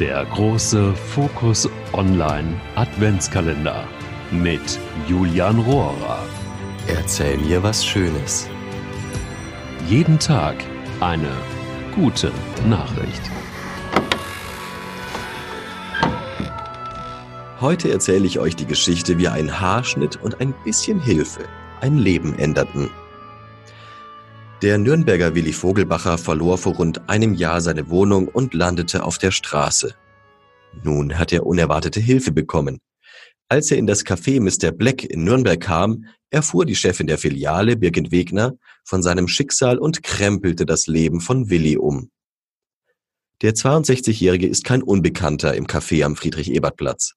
Der große Fokus Online Adventskalender mit Julian Rohrer. Erzähl mir was Schönes. Jeden Tag eine gute Nachricht. Heute erzähle ich euch die Geschichte, wie ein Haarschnitt und ein bisschen Hilfe ein Leben änderten. Der Nürnberger Willi Vogelbacher verlor vor rund einem Jahr seine Wohnung und landete auf der Straße. Nun hat er unerwartete Hilfe bekommen. Als er in das Café Mr. Black in Nürnberg kam, erfuhr die Chefin der Filiale, Birgit Wegner, von seinem Schicksal und krempelte das Leben von Willi um. Der 62-Jährige ist kein Unbekannter im Café am Friedrich-Ebert-Platz.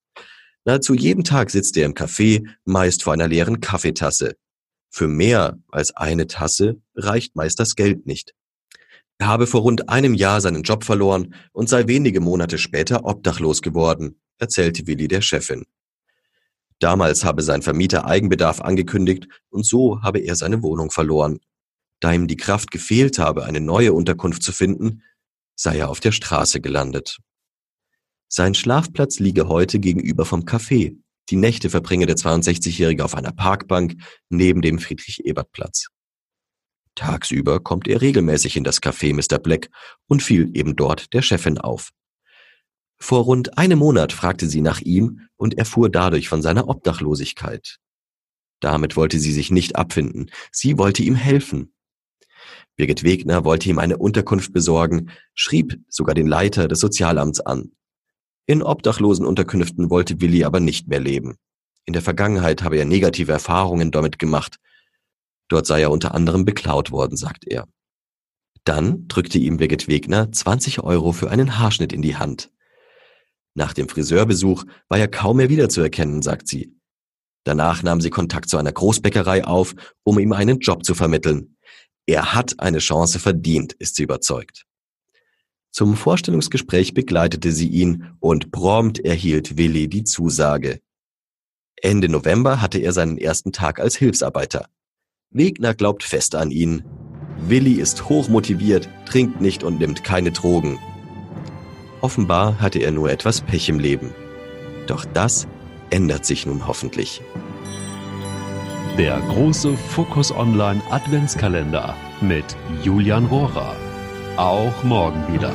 Nahezu jeden Tag sitzt er im Café, meist vor einer leeren Kaffeetasse. Für mehr als eine Tasse reicht meist das Geld nicht. Er habe vor rund einem Jahr seinen Job verloren und sei wenige Monate später obdachlos geworden, erzählte Willi der Chefin. Damals habe sein Vermieter Eigenbedarf angekündigt und so habe er seine Wohnung verloren. Da ihm die Kraft gefehlt habe, eine neue Unterkunft zu finden, sei er auf der Straße gelandet. Sein Schlafplatz liege heute gegenüber vom Café. Die Nächte verbringe der 62-Jährige auf einer Parkbank neben dem Friedrich-Ebert-Platz. Tagsüber kommt er regelmäßig in das Café Mr. Black und fiel eben dort der Chefin auf. Vor rund einem Monat fragte sie nach ihm und erfuhr dadurch von seiner Obdachlosigkeit. Damit wollte sie sich nicht abfinden. Sie wollte ihm helfen. Birgit Wegner wollte ihm eine Unterkunft besorgen, schrieb sogar den Leiter des Sozialamts an. In obdachlosen Unterkünften wollte Willi aber nicht mehr leben. In der Vergangenheit habe er negative Erfahrungen damit gemacht. Dort sei er unter anderem beklaut worden, sagt er. Dann drückte ihm Birgit Wegner 20 Euro für einen Haarschnitt in die Hand. Nach dem Friseurbesuch war er kaum mehr wiederzuerkennen, sagt sie. Danach nahm sie Kontakt zu einer Großbäckerei auf, um ihm einen Job zu vermitteln. Er hat eine Chance verdient, ist sie überzeugt. Zum Vorstellungsgespräch begleitete sie ihn und prompt erhielt Willi die Zusage. Ende November hatte er seinen ersten Tag als Hilfsarbeiter. Wegner glaubt fest an ihn. Willi ist hochmotiviert, trinkt nicht und nimmt keine Drogen. Offenbar hatte er nur etwas Pech im Leben. Doch das ändert sich nun hoffentlich. Der große Fokus Online Adventskalender mit Julian Rohrer. Auch morgen wieder.